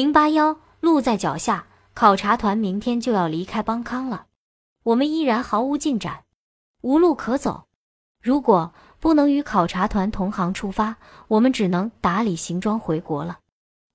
零八幺，路在脚下，考察团明天就要离开邦康了，我们依然毫无进展，无路可走。如果不能与考察团同行出发，我们只能打理行装回国了。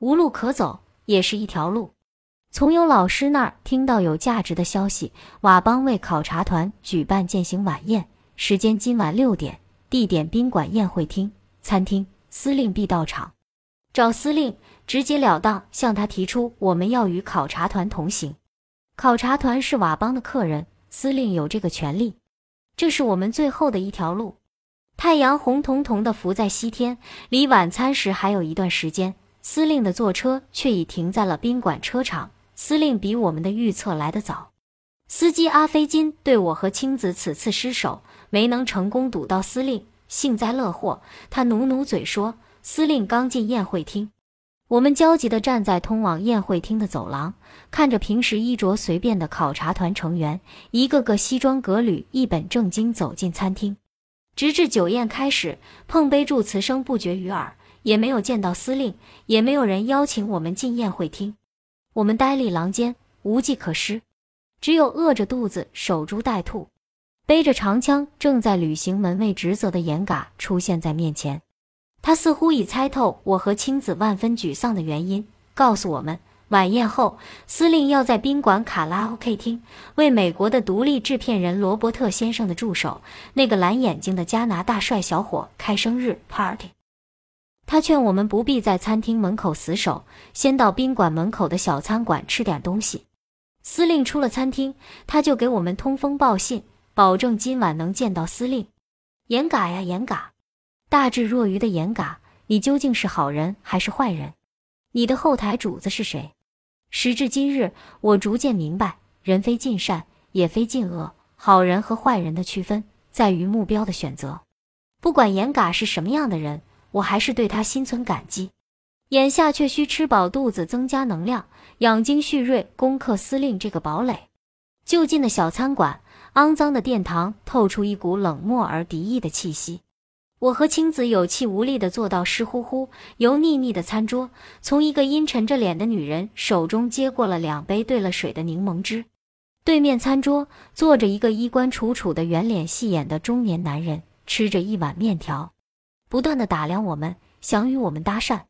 无路可走也是一条路。从有老师那儿听到有价值的消息，佤邦为考察团举办践行晚宴，时间今晚六点，地点宾馆宴会厅餐厅，司令必到场。找司令。直截了当向他提出，我们要与考察团同行。考察团是佤邦的客人，司令有这个权利。这是我们最后的一条路。太阳红彤彤的浮在西天，离晚餐时还有一段时间。司令的坐车却已停在了宾馆车场。司令比我们的预测来得早。司机阿飞金对我和青子此次失手，没能成功堵到司令，幸灾乐祸。他努努嘴说：“司令刚进宴会厅。”我们焦急地站在通往宴会厅的走廊，看着平时衣着随便的考察团成员一个个西装革履、一本正经走进餐厅，直至酒宴开始，碰杯祝词声不绝于耳，也没有见到司令，也没有人邀请我们进宴会厅。我们呆立廊间，无计可施，只有饿着肚子守株待兔。背着长枪、正在履行门卫职责的严嘎出现在面前。他似乎已猜透我和青子万分沮丧的原因，告诉我们，晚宴后，司令要在宾馆卡拉 OK 厅为美国的独立制片人罗伯特先生的助手，那个蓝眼睛的加拿大帅小伙开生日 party。他劝我们不必在餐厅门口死守，先到宾馆门口的小餐馆吃点东西。司令出了餐厅，他就给我们通风报信，保证今晚能见到司令。严嘎呀，严嘎！大智若愚的严嘎，你究竟是好人还是坏人？你的后台主子是谁？时至今日，我逐渐明白，人非尽善，也非尽恶，好人和坏人的区分在于目标的选择。不管严嘎是什么样的人，我还是对他心存感激。眼下却需吃饱肚子，增加能量，养精蓄锐，攻克司令这个堡垒。就近的小餐馆，肮脏的殿堂透出一股冷漠而敌意的气息。我和青子有气无力地坐到湿乎乎、油腻腻的餐桌，从一个阴沉着脸的女人手中接过了两杯兑了水的柠檬汁。对面餐桌坐着一个衣冠楚楚的圆脸细眼的中年男人，吃着一碗面条，不断地打量我们，想与我们搭讪。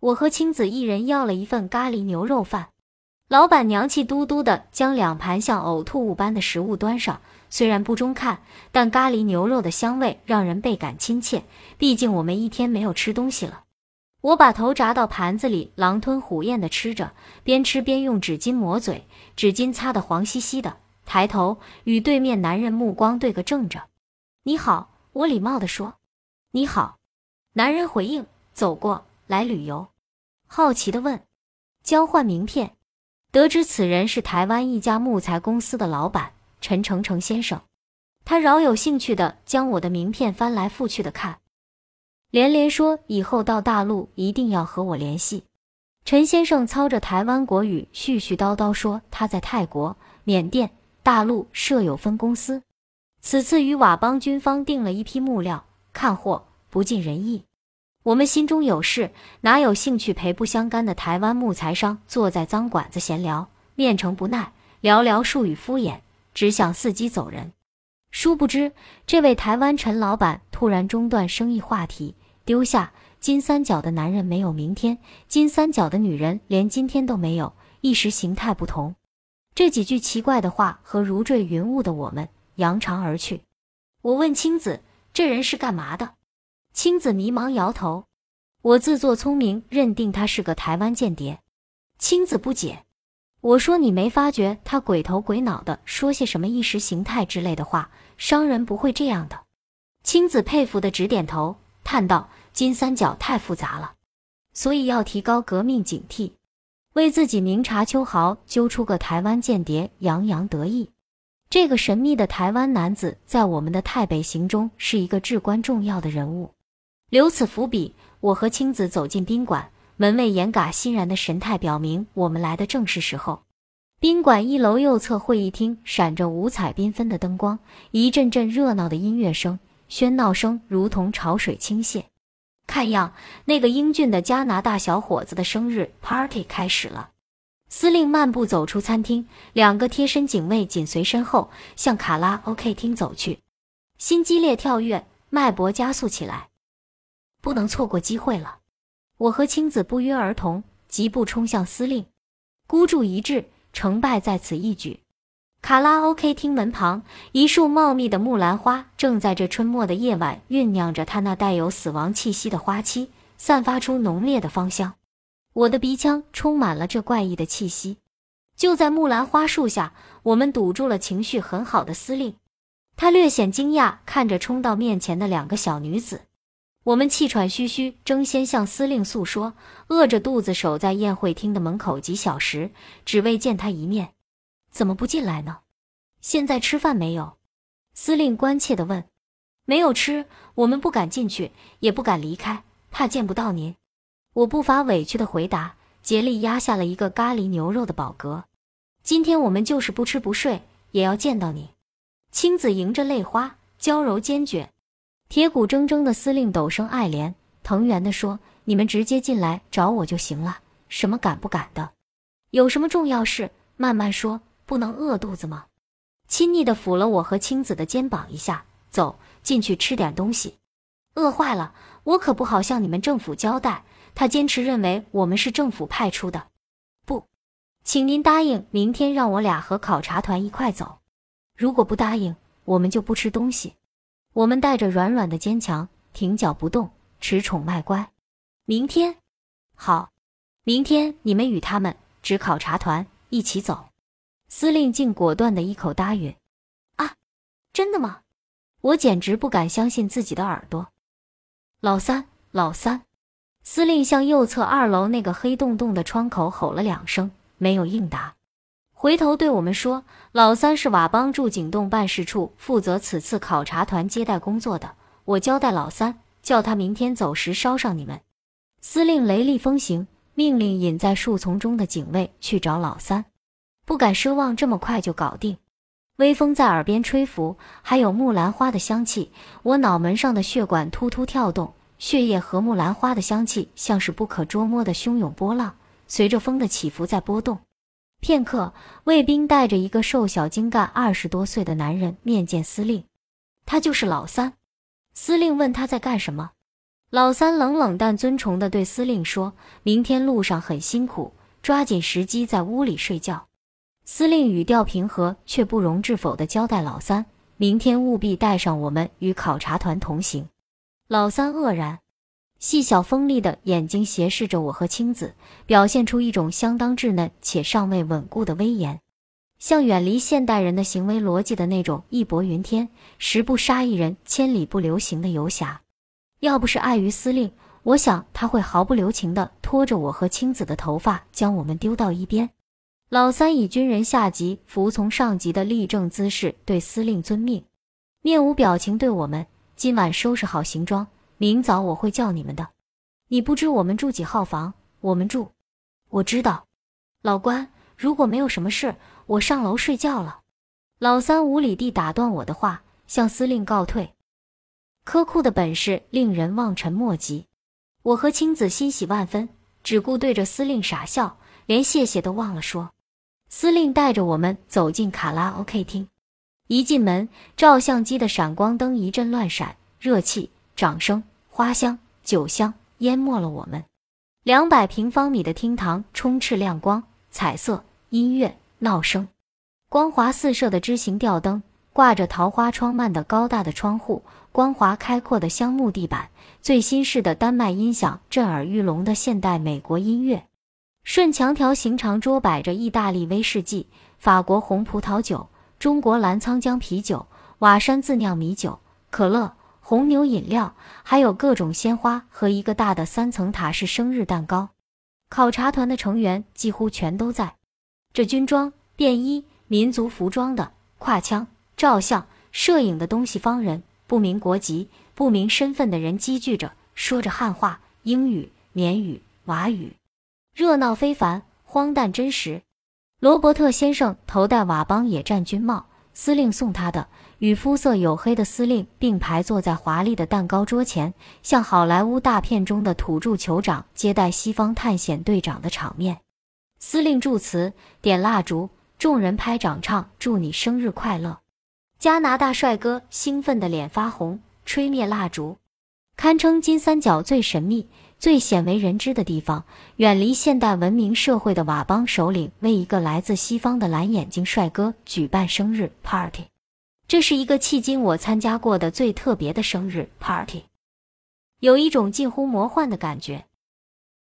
我和青子一人要了一份咖喱牛肉饭。老板娘气嘟嘟地将两盘像呕吐物般的食物端上。虽然不中看，但咖喱牛肉的香味让人倍感亲切。毕竟我们一天没有吃东西了。我把头扎到盘子里，狼吞虎咽地吃着，边吃边用纸巾抹嘴，纸巾擦得黄兮兮的。抬头与对面男人目光对个正着。你好，我礼貌地说。你好，男人回应。走过来旅游，好奇地问。交换名片，得知此人是台湾一家木材公司的老板。陈诚诚先生，他饶有兴趣地将我的名片翻来覆去的看，连连说以后到大陆一定要和我联系。陈先生操着台湾国语絮絮叨叨说他在泰国、缅甸、大陆设有分公司，此次与佤邦军方订了一批木料，看货不尽人意。我们心中有事，哪有兴趣陪不相干的台湾木材商坐在脏馆子闲聊？面呈不耐，寥寥数语敷衍。只想伺机走人，殊不知这位台湾陈老板突然中断生意话题，丢下金三角的男人没有明天，金三角的女人连今天都没有，意识形态不同。这几句奇怪的话和如坠云雾的我们扬长而去。我问青子：“这人是干嘛的？”青子迷茫摇头。我自作聪明，认定他是个台湾间谍。青子不解。我说：“你没发觉他鬼头鬼脑的说些什么意识形态之类的话？商人不会这样的。”青子佩服的直点头，叹道：“金三角太复杂了，所以要提高革命警惕，为自己明察秋毫，揪出个台湾间谍，洋洋得意。这个神秘的台湾男子，在我们的太北行中是一个至关重要的人物。”留此伏笔，我和青子走进宾馆。门卫严嘎欣然的神态表明，我们来的正是时候。宾馆一楼右侧会议厅闪着五彩缤纷的灯光，一阵阵热闹的音乐声、喧闹声如同潮水倾泻。看样，那个英俊的加拿大小伙子的生日 party 开始了。司令漫步走出餐厅，两个贴身警卫紧随身后，向卡拉 OK 厅走去。心激烈跳跃，脉搏加速起来，不能错过机会了。我和青子不约而同，疾步冲向司令。孤注一掷，成败在此一举。卡拉 OK 厅门旁，一束茂密的木兰花正在这春末的夜晚酝酿着它那带有死亡气息的花期，散发出浓烈的芳香。我的鼻腔充满了这怪异的气息。就在木兰花树下，我们堵住了情绪很好的司令。他略显惊讶，看着冲到面前的两个小女子。我们气喘吁吁，争先向司令诉说，饿着肚子守在宴会厅的门口几小时，只为见他一面。怎么不进来呢？现在吃饭没有？司令关切地问。没有吃，我们不敢进去，也不敢离开，怕见不到您。我不乏委屈地回答，竭力压下了一个咖喱牛肉的饱嗝。今天我们就是不吃不睡，也要见到你。青子迎着泪花，娇柔坚决。铁骨铮铮的司令陡生爱怜，藤原的说：“你们直接进来找我就行了，什么敢不敢的？有什么重要事，慢慢说。”不能饿肚子吗？亲昵的抚了我和青子的肩膀一下，走进去吃点东西。饿坏了，我可不好向你们政府交代。他坚持认为我们是政府派出的。不，请您答应明天让我俩和考察团一块走。如果不答应，我们就不吃东西。我们带着软软的坚强，停脚不动，恃宠卖乖。明天，好，明天你们与他们只考察团一起走。司令竟果断的一口答应。啊，真的吗？我简直不敢相信自己的耳朵。老三，老三！司令向右侧二楼那个黑洞洞的窗口吼了两声，没有应答，回头对我们说：“老三是瓦邦驻景洞办事处负责此次考察团接待工作的，我交代老三，叫他明天走时捎上你们。”司令雷厉风行，命令隐在树丛中的警卫去找老三。不敢奢望这么快就搞定。微风在耳边吹拂，还有木兰花的香气，我脑门上的血管突突跳动，血液和木兰花的香气像是不可捉摸的汹涌波浪，随着风的起伏在波动。片刻，卫兵带着一个瘦小精干、二十多岁的男人面见司令，他就是老三。司令问他在干什么，老三冷冷但尊崇地对司令说：“明天路上很辛苦，抓紧时机在屋里睡觉。”司令语调平和，却不容置否地交代老三：“明天务必带上我们与考察团同行。”老三愕然，细小锋利的眼睛斜视着我和青子，表现出一种相当稚嫩且尚未稳固的威严，像远离现代人的行为逻辑的那种义薄云天、十不杀一人、千里不留行的游侠。要不是碍于司令，我想他会毫不留情地拖着我和青子的头发，将我们丢到一边。老三以军人下级服从上级的立正姿势对司令遵命，面无表情对我们：“今晚收拾好行装，明早我会叫你们的。你不知我们住几号房？我们住……我知道，老关。如果没有什么事，我上楼睡觉了。”老三无理地打断我的话，向司令告退。科库的本事令人望尘莫及。我和青子欣喜万分，只顾对着司令傻笑，连谢谢都忘了说。司令带着我们走进卡拉 OK 厅，一进门，照相机的闪光灯一阵乱闪，热气、掌声、花香、酒香淹没了我们。两百平方米的厅堂充斥亮光、彩色、音乐、闹声，光华四射的枝形吊灯，挂着桃花窗幔的高大的窗户，光滑开阔的香木地板，最新式的丹麦音响，震耳欲聋的现代美国音乐。顺墙条形长桌摆着意大利威士忌、法国红葡萄酒、中国澜沧江啤酒、瓦山自酿米酒、可乐、红牛饮料，还有各种鲜花和一个大的三层塔式生日蛋糕。考察团的成员几乎全都在，这军装、便衣、民族服装的、挎枪、照相、摄影的东西方人、不明国籍、不明身份的人积聚着，说着汉话、英语、缅语、瓦语。热闹非凡，荒诞真实。罗伯特先生头戴瓦邦野战军帽，司令送他的，与肤色黝黑的司令并排坐在华丽的蛋糕桌前，像好莱坞大片中的土著酋长接待西方探险队长的场面。司令祝词，点蜡烛，众人拍掌唱：“祝你生日快乐！”加拿大帅哥兴奋的脸发红，吹灭蜡烛，堪称金三角最神秘。最鲜为人知的地方，远离现代文明社会的佤邦首领为一个来自西方的蓝眼睛帅哥举办生日 party。这是一个迄今我参加过的最特别的生日 party，有一种近乎魔幻的感觉。